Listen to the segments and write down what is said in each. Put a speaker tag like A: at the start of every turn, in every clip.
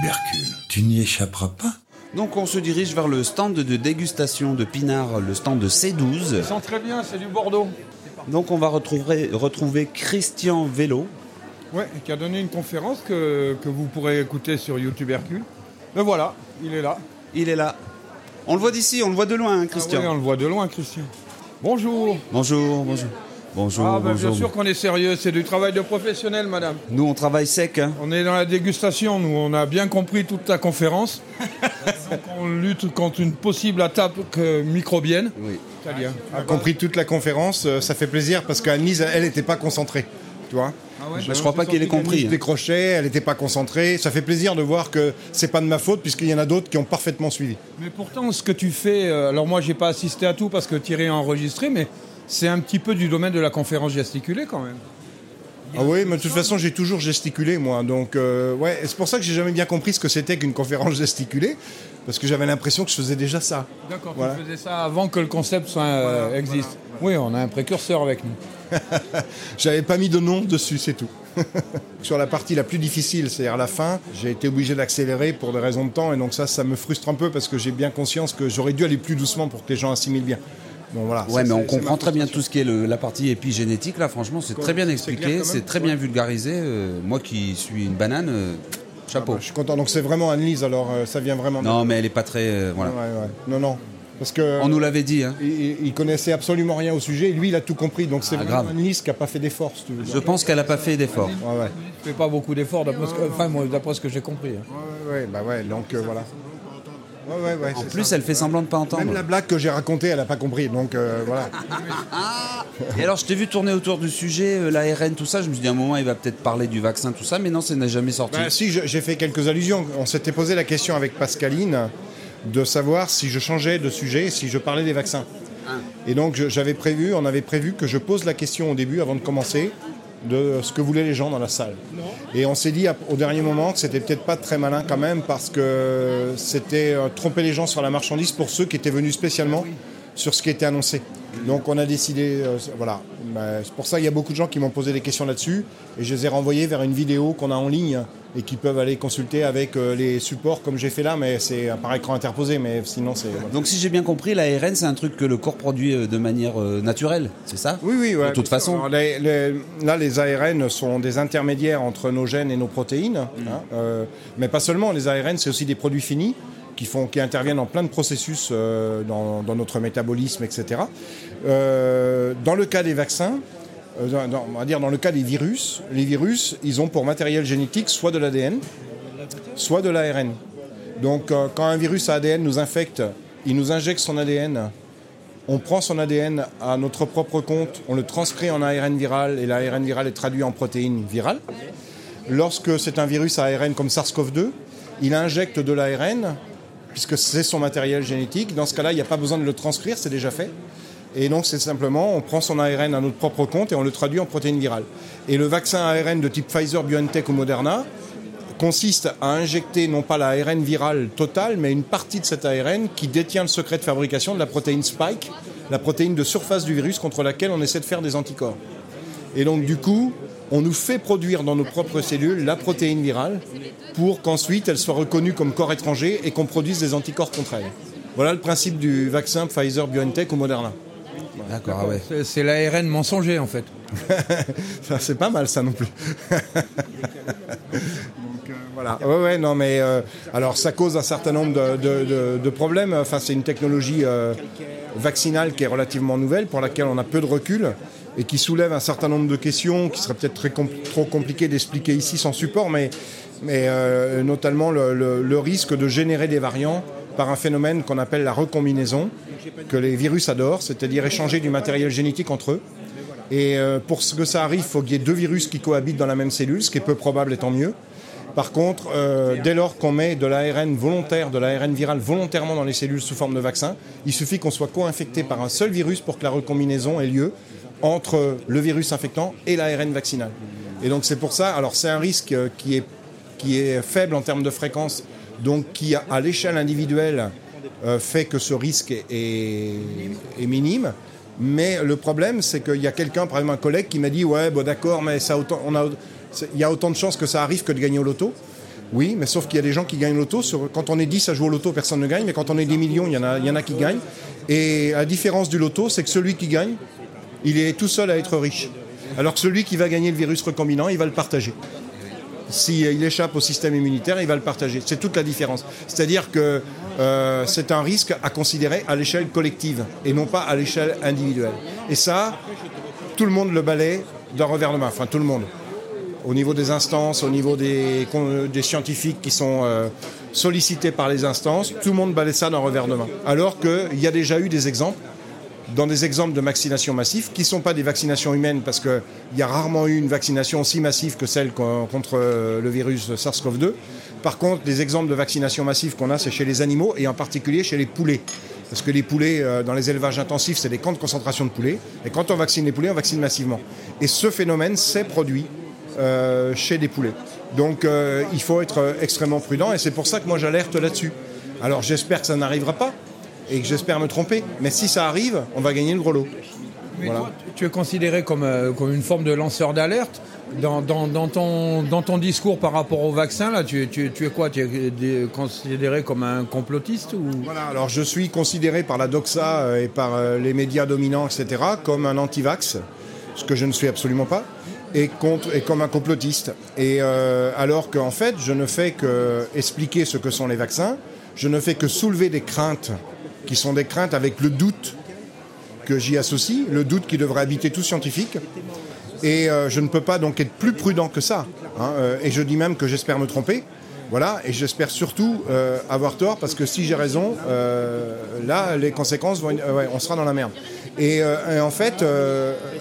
A: tubercule. Tu n'y échapperas pas.
B: Donc on se dirige vers le stand de dégustation de Pinard, le stand de C12.
C: Ça sent très bien, c'est du Bordeaux.
B: Donc on va retrouver, retrouver Christian Vélo.
C: Ouais, qui a donné une conférence que, que vous pourrez écouter sur YouTube Hercule. Mais voilà, il est là.
B: Il est là. On le voit d'ici, on le voit de loin, hein, Christian.
C: Ah oui, on le voit de loin, Christian. Bonjour.
B: Bonjour, bonjour. Bonjour,
C: Ah, ben,
B: bonjour.
C: bien sûr qu'on est sérieux, c'est du travail de professionnel, madame.
B: Nous, on travaille sec. hein.
C: On est dans la dégustation, nous, on a bien compris toute ta conférence. Donc on lutte contre une possible attaque euh, microbienne.
B: Oui.
C: Italien.
D: a compris toute la conférence, euh, ça fait plaisir parce qu'Anne-Lise, elle n'était pas concentrée. Tu vois
C: Ah ouais
B: Bah, je crois pas qu'elle ait compris.
D: Elle
B: hein.
D: décrochait, elle n'était pas concentrée. Ça fait plaisir de voir que c'est pas de ma faute puisqu'il y en a d'autres qui ont parfaitement suivi.
C: Mais pourtant, ce que tu fais, euh, alors moi, j'ai pas assisté à tout parce que Thierry a enregistré, mais c'est un petit peu du domaine de la conférence gesticulée quand même.
D: Ah oui, mais de toute façon, j'ai toujours gesticulé, moi. Donc, euh, ouais, c'est pour ça que j'ai jamais bien compris ce que c'était qu'une conférence gesticulée, parce que j'avais l'impression que je faisais déjà ça.
C: D'accord,
D: Voilà.
C: tu faisais ça avant que le concept soit, euh, existe. Oui, on a un précurseur avec nous.
D: J'avais pas mis de nom dessus, c'est tout. Sur la partie la plus difficile, c'est-à-dire la fin, j'ai été obligé d'accélérer pour des raisons de temps, et donc ça, ça me frustre un peu parce que j'ai bien conscience que j'aurais dû aller plus doucement pour que les gens assimilent bien. Bon, voilà.
B: Ouais,
D: Ça,
B: mais on comprend très bien tout ce qui est le- la partie épigénétique. Là, franchement, c'est très bien expliqué, c'est très bien vulgarisé. Euh, moi qui suis une banane, euh, chapeau.
D: Je suis content. Donc c'est vraiment Anne-Lise, alors euh, ça vient vraiment. de-
B: Non, mais elle est pas très. euh, voilà.
D: Ouais, ouais. Non, non. Parce que.
B: On nous l'avait dit. Hein.
D: il, il connaissait absolument rien au sujet, et lui il a tout compris, donc c'est
B: Ah,
D: vraiment
B: grave.
D: Anne-Lise qui n'a pas fait d'efforts. si.
B: Je pense qu'elle a pas fait d'effort.
D: Ouais, ouais.
C: Je fais pas beaucoup d'efforts, d'après ce que, enfin, moi, d'après ce que j'ai compris. hein.
D: Ouais, ouais, bah ouais, donc euh, voilà. Ouais, ouais, ouais,
B: En plus,
D: ça.
B: elle fait semblant de pas entendre.
D: Même la blague que j'ai racontée, elle n'a pas compris, donc euh, voilà.
B: Et alors, je t'ai vu tourner autour du sujet, euh, l'ARN, tout ça. Je me suis dit, à un moment, il va peut-être parler du vaccin, tout ça, mais non, ça n'a jamais sorti.
D: Bah, si, j'ai fait quelques allusions. On s'était posé la question avec Pascaline de savoir si je changeais de sujet, si je parlais des vaccins. Et donc j'avais prévu, on avait prévu que je pose la question au début, avant de commencer, de ce que voulaient les gens dans la salle. Et on s'est dit au dernier moment que c'était peut-être pas très malin quand même, parce que c'était euh, tromper les gens sur la marchandise pour ceux qui étaient venus spécialement sur ce qui était annoncé. Donc on a décidé, euh, voilà. C'est pour ça qu'il y a beaucoup de gens qui m'ont posé des questions là-dessus, et je les ai renvoyés vers une vidéo qu'on a en ligne et qui peuvent aller consulter avec euh, les supports comme j'ai fait là, mais c'est par écran interposé, mais sinon c'est. voilà.
B: Donc, si j'ai bien compris, l'ARN, c'est un truc que le corps produit euh, de manière euh, naturelle, c'est ça?
D: Oui, oui, ouais.
B: De toute façon.
D: Alors, les- les- là, les ARN sont des intermédiaires entre nos gènes et nos protéines. hein, euh, mais pas seulement. Les ARN, c'est aussi des produits finis qui, font, qui interviennent en plein de processus euh, dans, dans notre métabolisme, etc. Euh, dans le cas des vaccins, dans- dans- on va dire dans le cas des virus, les virus, ils ont pour matériel génétique soit de l'ADN, soit de l'ARN. Donc, euh, quand un virus à ADN nous infecte, il nous injecte son ADN on prend son ADN à notre propre compte, on le transcrit en ARN viral et l'ARN viral est traduit en protéines virales. Lorsque c'est un virus à ARN comme SARS-CoV-2, il injecte de l'ARN puisque c'est son matériel génétique. Dans ce cas-là, il n'y a pas besoin de le transcrire, c'est déjà fait. Et donc, c'est simplement, on prend son ARN à notre propre compte et on le traduit en protéines virales. Et le vaccin ARN de type Pfizer, BioNTech ou Moderna consiste à injecter non pas l'ARN viral total, mais une partie de cet ARN qui détient le secret de fabrication de la protéine spike, la protéine de surface du virus contre laquelle on essaie de faire des anticorps. Et donc, du coup, on nous fait produire dans nos propres cellules la protéine virale pour qu'ensuite elle soit reconnue comme corps étranger et qu'on produise des anticorps contre elle. Voilà le principe du vaccin Pfizer, BioNTech ou Moderna.
B: D'accord, ah ouais.
C: C'est- l'ARN mensonger en fait.
D: C'est pas mal ça non plus. Donc, euh, voilà. Ouais, ouais, non, mais euh, alors ça cause un certain nombre de, de- de- de problèmes. Enfin, c'est une technologie euh, vaccinale qui est relativement nouvelle, pour laquelle on a peu de recul et qui soulève un certain nombre de questions qui seraient peut-être compl- trop compliquées d'expliquer ici sans support, mais, mais euh, notamment le, le- le risque de générer des variants par un phénomène qu'on appelle la recombinaison, que les virus adorent, c'est-à-dire échanger du matériel génétique entre eux. Et euh, pour que ça arrive, il faut qu'il y ait deux virus qui cohabitent dans la même cellule, ce qui est peu probable et tant mieux. Par contre, euh, dès lors qu'on met de l'ARN volontaire, de l'ARN viral volontairement dans les cellules sous forme de vaccin, il suffit qu'on soit co-infecté par un seul virus pour que la recombinaison ait lieu entre le virus infectant et l'ARN vaccinal. Et donc c'est pour ça, alors c'est un risque euh, qui est, qui est faible en termes de fréquence, donc qui à l'échelle individuelle euh, fait que ce risque est, minime. Mais le problème, c'est qu'il y a quelqu'un, par exemple un collègue, qui m'a dit Ouais, d'accord, mais il y a autant de chances que ça arrive que de gagner au loto. Oui, mais sauf qu'il y a des gens qui gagnent l'auto. Quand on est 10 à jouer au loto, personne ne gagne. Mais quand on est des millions, il y en a, il y en a qui gagnent. Et la différence du loto, c'est que celui qui gagne, il est tout seul à être riche. Alors que celui qui va gagner le virus recombinant, il va le partager. S'il échappe au système immunitaire, il va le partager. C'est toute la différence. C'est-à-dire que euh, c'est un risque à considérer à l'échelle collective et non pas à l'échelle individuelle. Et ça, tout le monde le balaie d'un revers de main. Enfin, tout le monde. Au niveau des instances, au niveau des, scientifiques qui sont euh, sollicités par les instances, tout le monde balaie ça d'un revers de main. Alors qu'il y a déjà eu des exemples dans des exemples de vaccination massive qui ne sont pas des vaccinations humaines parce qu'il y a rarement eu une vaccination aussi massive que celle contre le virus SARS-CoV-2. Par contre, les exemples de vaccination massive qu'on a, c'est chez les animaux et en particulier chez les poulets. Parce que les poulets, euh, dans les élevages intensifs, c'est des camps de concentration de poulets. Et quand on vaccine les poulets, on vaccine massivement. Et ce phénomène s'est produit euh, chez des poulets. Donc euh, il faut être extrêmement prudent et c'est pour ça que moi j'alerte là-dessus. Alors j'espère que ça n'arrivera pas, et que j'espère me tromper. Mais si ça arrive, on va gagner le gros lot.
C: tu es considéré comme, euh, comme une forme de lanceur d'alerte dans, dans, ton, dans ton discours par rapport au vaccin, là, tu, tu, tu es quoi Tu es considéré comme un complotiste ou...
D: Voilà, alors je suis considéré par la doxa euh, et par euh, les médias dominants, etc., comme un anti-vax, ce que je ne suis absolument pas, et, contre, et comme un complotiste. Et alors qu'en fait, je ne fais que expliquer ce que sont les vaccins, je ne fais que soulever des craintes qui sont des craintes avec le doute que j'y associe, le doute qui devrait habiter tout scientifique. Et euh, je ne peux pas donc être plus prudent que ça. Hein, euh, et je dis même que j'espère me tromper. Voilà, et j'espère surtout euh, avoir tort parce que si j'ai raison, là, les conséquences vont. On sera dans la merde. Et en fait,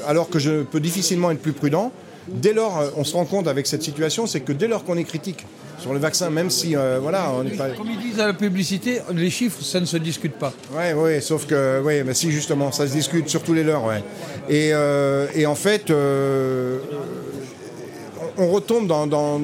D: alors que je peux difficilement être plus prudent, dès lors, on se rend compte avec cette situation, c'est que dès lors qu'on est critique sur le vaccin, même si, euh, voilà, on n'est pas...
C: Comme ils disent à la publicité, les chiffres, ça ne se discute pas.
D: Oui, oui, sauf que, oui, mais si, justement, ça se discute sur tous les leurs, ouais. Et, euh, et en fait, euh, on retombe dans, dans,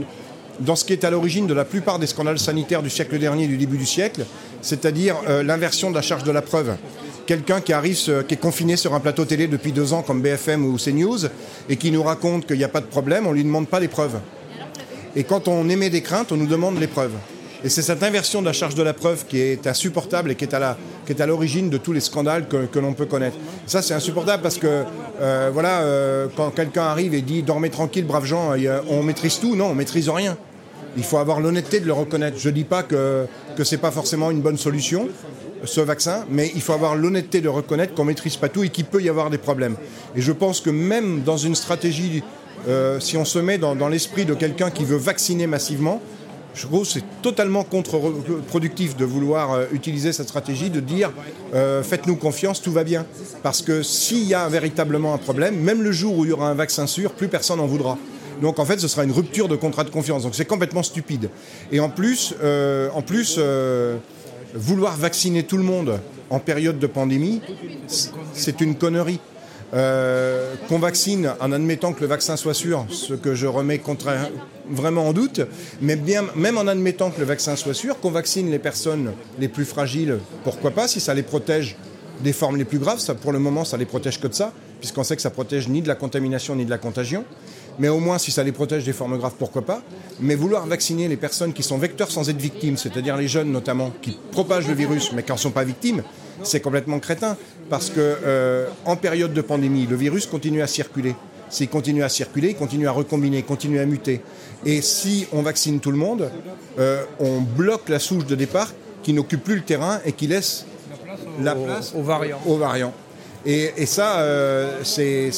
D: dans, ce qui est à l'origine de la plupart des scandales sanitaires du siècle dernier et du début du siècle, c'est-à-dire l'inversion de la charge de la preuve quelqu'un qui arrive, qui est confiné sur un plateau télé depuis deux ans comme BFM ou CNews et qui nous raconte qu'il n'y a pas de problème, on ne lui demande pas les preuves. Et quand on émet des craintes, on nous demande les preuves. Et c'est cette inversion de la charge de la preuve qui est insupportable et qui est à, l'origine de tous les scandales que, que l'on peut connaître. Ça, c'est insupportable parce que, euh, voilà, euh, quand quelqu'un arrive et dit dormez tranquille, braves gens, on maîtrise tout. Non, on maîtrise rien. Il faut avoir l'honnêteté de le reconnaître. Je ne dis pas que ce n'est pas forcément une bonne solution, ce vaccin, mais il faut avoir l'honnêteté de reconnaître qu'on ne maîtrise pas tout et qu'il peut y avoir des problèmes. Et je pense que même dans une stratégie euh, si on se met dans, l'esprit de quelqu'un qui veut vacciner massivement, je trouve que c'est totalement contre-productif de vouloir euh, utiliser cette stratégie, de dire euh, faites-nous confiance, tout va bien. Parce que s'il y a véritablement un problème, même le jour où il y aura un vaccin sûr, plus personne n'en voudra. Donc en fait, ce sera une rupture de contrat de confiance. Donc c'est complètement stupide. Et en plus, en plus vouloir vacciner tout le monde en période de pandémie, c'est une connerie. Euh, qu'on vaccine en admettant que le vaccin soit sûr, ce que je remets vraiment en doute, mais bien, même en admettant que le vaccin soit sûr, qu'on vaccine les personnes les plus fragiles, pourquoi pas, si ça les protège des formes les plus graves, ça, pour le moment ça les protège que de ça, puisqu'on sait que ça protège ni de la contamination ni de la contagion, mais au moins si ça les protège des formes graves, pourquoi pas, mais vouloir vacciner les personnes qui sont vecteurs sans être victimes, c'est-à-dire les jeunes notamment, qui propagent le virus mais qui n'en sont pas victimes, c'est complètement crétin. Parce que euh, en période de pandémie, le virus continue à circuler. S'il continue à circuler, il continue à recombiner, il continue à muter. Et si on vaccine tout le monde, euh, on bloque la souche de départ qui n'occupe plus le terrain et qui laisse la place,
C: aux, variants.
D: Aux variants. Et, ça, euh, c'est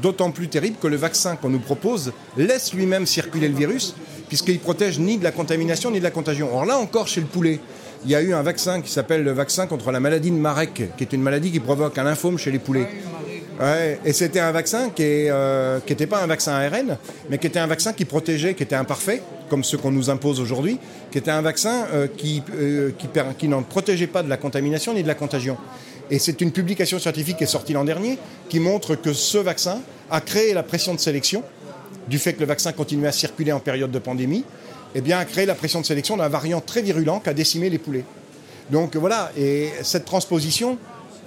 D: d'autant plus terrible que le vaccin qu'on nous propose laisse lui-même circuler le virus, puisqu'il protège ni de la contamination ni de la contagion. Or là encore, chez le poulet, il y a eu un vaccin qui s'appelle le vaccin contre la maladie de Marek, qui est une maladie qui provoque un lymphome chez les poulets. et c'était un vaccin qui n'était euh, pas un vaccin ARN, mais qui était un vaccin qui protégeait, qui était imparfait, comme ceux qu'on nous impose aujourd'hui, qui était un vaccin euh, qui, euh, qui, qui n'en protégeait pas de la contamination ni de la contagion. Et c'est une publication scientifique qui est sortie l'an dernier qui montre que ce vaccin a créé la pression de sélection du fait que le vaccin continuait à circuler en période de pandémie eh bien, a créé la pression de sélection d'un variant très virulent qui a décimé les poulets. Donc voilà, et cette transposition,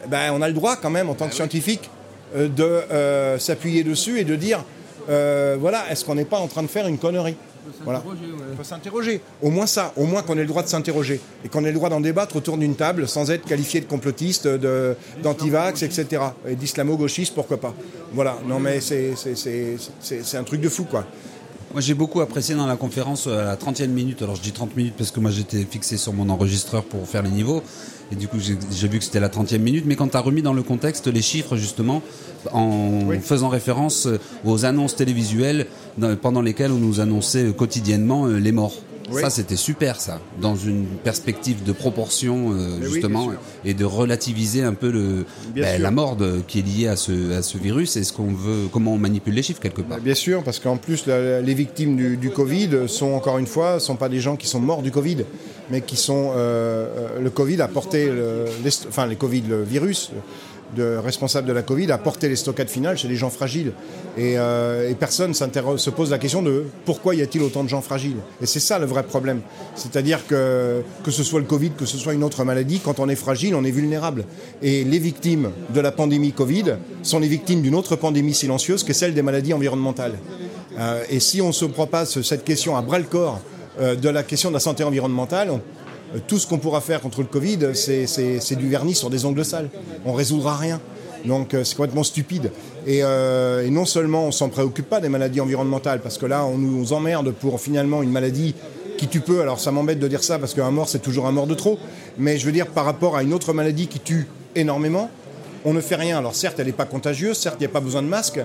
D: eh ben, on a le droit quand même en tant que scientifique euh, de euh, s'appuyer dessus et de dire, euh, voilà, est-ce qu'on n'est pas en train de faire une connerie? Voilà. Il faut s'interroger. Au moins ça, au moins qu'on ait le droit de s'interroger et qu'on ait le droit d'en débattre autour d'une table sans être qualifié de complotiste, de- d'antivax, etc. Et d'islamo-gauchiste, pourquoi pas. Voilà, non mais c'est c'est- c'est- c'est- c'est un truc de fou, quoi.
B: Moi, j'ai beaucoup apprécié dans la conférence euh, à la 30e minute. Alors, je dis 30 minutes parce que moi, j'étais fixé sur mon enregistreur pour faire les niveaux. Et du coup, j'ai vu que c'était la 30e minute. Mais quand tu as remis dans le contexte les chiffres, justement, en
D: Oui.
B: faisant référence euh, aux annonces télévisuelles pendant lesquelles on nous annonçait euh, quotidiennement les morts.
D: Oui.
B: Ça, c'était super, ça. Dans une perspective de proportion, euh,
D: oui,
B: justement, et de relativiser un peu le, ben, la mort de- qui est liée à ce, à ce virus et ce qu'on veut, comment on manipule les chiffres quelque part.
D: Bien sûr, parce qu'en plus, la- les victimes du, du Covid sont encore une fois, sont pas des gens qui sont morts du Covid, mais qui sont euh, euh, le Covid a porté, le, enfin les Covid, le virus de, responsable de la Covid a porté les stockades finales chez les gens fragiles. Et, euh, et personne se pose la question de pourquoi y a-t-il autant de gens fragiles Et c'est ça le vrai problème. C'est-à-dire que que ce soit le Covid, que ce soit une autre maladie, quand on est fragile, on est vulnérable. Et les victimes de la pandémie Covid sont les victimes d'une autre pandémie silencieuse que celle des maladies environnementales. Euh, et si on se prend pas ce- cette question à bras le corps euh, de la question de la santé environnementale, on- tout ce qu'on pourra faire contre le Covid, c'est- du vernis sur des ongles sales. On résoudra rien. Donc euh, c'est complètement stupide. Et, euh, et non seulement on s'en préoccupe pas des maladies environnementales, parce que là on nous emmerde pour finalement une maladie qui tue peu. Alors ça m'embête de dire ça parce qu'un mort c'est toujours un mort de trop. Mais je veux dire par rapport à une autre maladie qui tue énormément, on ne fait rien. Alors certes elle n'est pas contagieuse, certes il n'y a pas besoin de masque,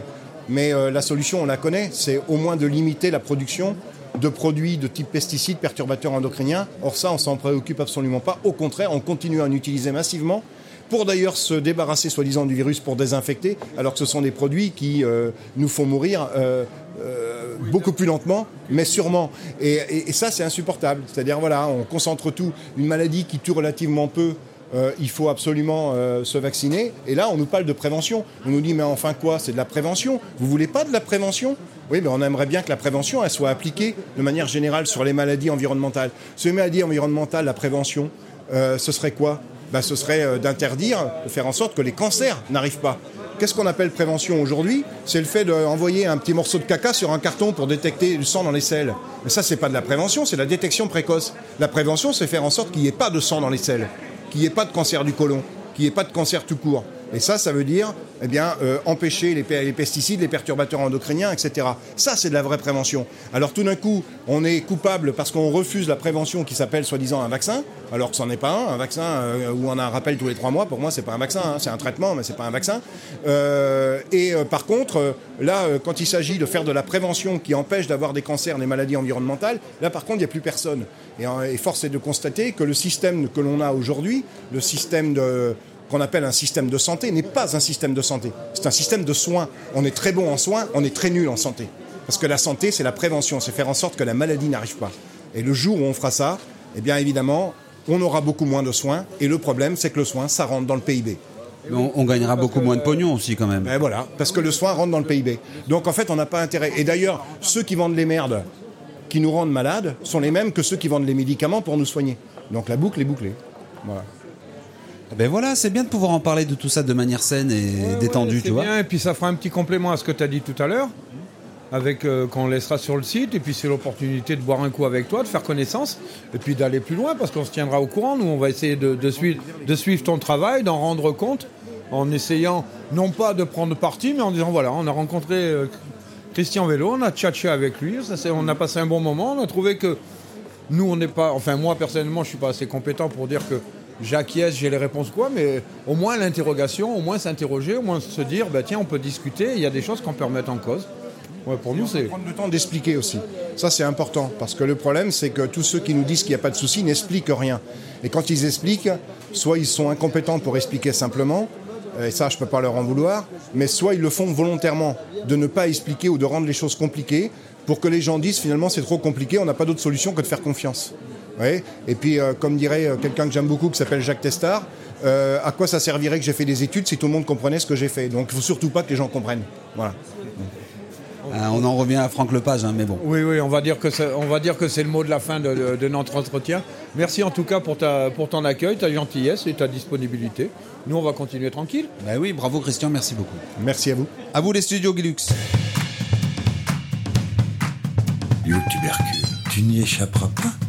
D: mais euh, la solution on la connaît, c'est au moins de limiter la production de produits de type pesticides, perturbateurs endocriniens. Or ça on s'en préoccupe absolument pas. Au contraire on continue à en utiliser massivement pour d'ailleurs se débarrasser soi-disant du virus pour désinfecter, alors que ce sont des produits qui euh, nous font mourir euh, euh, beaucoup plus lentement, mais sûrement. Et, et- et ça, c'est insupportable. C'est-à-dire, voilà, on concentre tout. Une maladie qui tue relativement peu, euh, il faut absolument euh, se vacciner. Et là, on nous parle de prévention. On nous dit, mais enfin quoi C'est de la prévention. Vous voulez pas de la prévention? Oui, mais on aimerait bien que la prévention elle soit appliquée de manière générale sur les maladies environnementales. Sur les maladies environnementales, la prévention, euh, ce serait quoi? Ben, Ce serait d'interdire, de faire en sorte que les cancers n'arrivent pas. Qu'est-ce qu'on appelle prévention aujourd'hui? C'est le fait d'envoyer un petit morceau de caca sur un carton pour détecter du sang dans les selles. Mais ça, c'est pas de la prévention, c'est la détection précoce. La prévention, c'est faire en sorte qu'il n'y ait pas de sang dans les selles, qu'il n'y ait pas de cancer du côlon, qu'il n'y ait pas de cancer tout court. Et ça, ça veut dire eh bien, euh, empêcher les, pe- les pesticides, les perturbateurs endocriniens, etc. Ça, c'est de la vraie prévention. Alors tout d'un coup, on est coupable parce qu'on refuse la prévention qui s'appelle soi-disant un vaccin, alors que ce n'en est pas un. Un vaccin euh, où on a un rappel tous les trois mois, pour moi, c'est pas un vaccin, hein. c'est un traitement, mais c'est pas un vaccin. Euh, et par contre, là, quand il s'agit de faire de la prévention qui empêche d'avoir des cancers, des maladies environnementales, là, par contre, il n'y a plus personne. Et force est de constater que le système que l'on a aujourd'hui, le système de qu'on appelle un système de santé n'est pas un système de santé. C'est un système de soins. On est très bon en soins, on est très nul en santé. Parce que la santé, c'est la prévention, c'est faire en sorte que la maladie n'arrive pas. Et le jour où on fera ça, eh bien évidemment, on aura beaucoup moins de soins. Et le problème, c'est que le soin, ça rentre dans le PIB.
B: Mais on, on gagnera beaucoup moins de pognon aussi quand même.
D: Ben voilà, parce que le soin rentre dans le PIB. Donc en fait, on n'a pas intérêt. Et d'ailleurs, ceux qui vendent les merdes, qui nous rendent malades, sont les mêmes que ceux qui vendent les médicaments pour nous soigner. Donc la boucle est bouclée. Voilà.
B: Ben voilà, c'est bien de pouvoir en parler de tout ça de manière saine et détendue,
C: Ouais,
B: tu
C: c'est
B: vois.
C: bien, et puis ça fera un petit complément à ce que tu as dit tout à l'heure, avec euh, qu'on laissera sur le site, et puis c'est l'opportunité de boire un coup avec toi, de faire connaissance, et puis d'aller plus loin, parce qu'on se tiendra au courant. Nous, on va essayer de, de suivre, de suivre ton travail, d'en rendre compte, en essayant non pas de prendre parti, mais en disant voilà, on a rencontré euh, Christian Vélo, on a tchatché avec lui, ça, on a passé un bon moment, on a trouvé que nous, on n'est pas, enfin moi personnellement, je suis pas assez compétent pour dire que j'acquiesce, j'ai les réponses quoi, mais au moins l'interrogation, au moins s'interroger, au moins se dire, bah tiens, on peut discuter, il y a des choses qu'on peut remettre en cause. Pour nous, c'est.
D: Prendre le temps d'expliquer aussi. Ça, c'est important. Parce que le problème, c'est que tous ceux qui nous disent qu'il n'y a pas de souci n'expliquent rien. Et quand ils expliquent, soit ils sont incompétents pour expliquer simplement, euh, et ça, je ne peux pas leur en vouloir, mais soit ils le font volontairement, de ne pas expliquer ou de rendre les choses compliquées, pour que les gens disent finalement c'est trop compliqué, on n'a pas d'autre solution que de faire confiance. Ouais. Et puis, euh, comme dirait euh, quelqu'un que j'aime beaucoup, qui s'appelle Jacques Testard, euh, à quoi ça servirait que j'ai fait des études si tout le monde comprenait ce que j'ai fait? Donc, il ne faut surtout pas que les gens comprennent. Voilà.
B: Ah, on en revient à Franck Lepage, hein, mais bon.
C: Oui, oui, on va dire que c'est, on va dire que c'est le mot de la fin de, de- de notre entretien. Merci en tout cas pour, ta, pour ton accueil, ta gentillesse et ta disponibilité. Nous, on va continuer tranquille.
B: Ben oui, bravo Christian, merci beaucoup.
D: Merci à vous.
B: À vous les studios Gilux.
A: du tubercule. Tu n'y échapperas pas.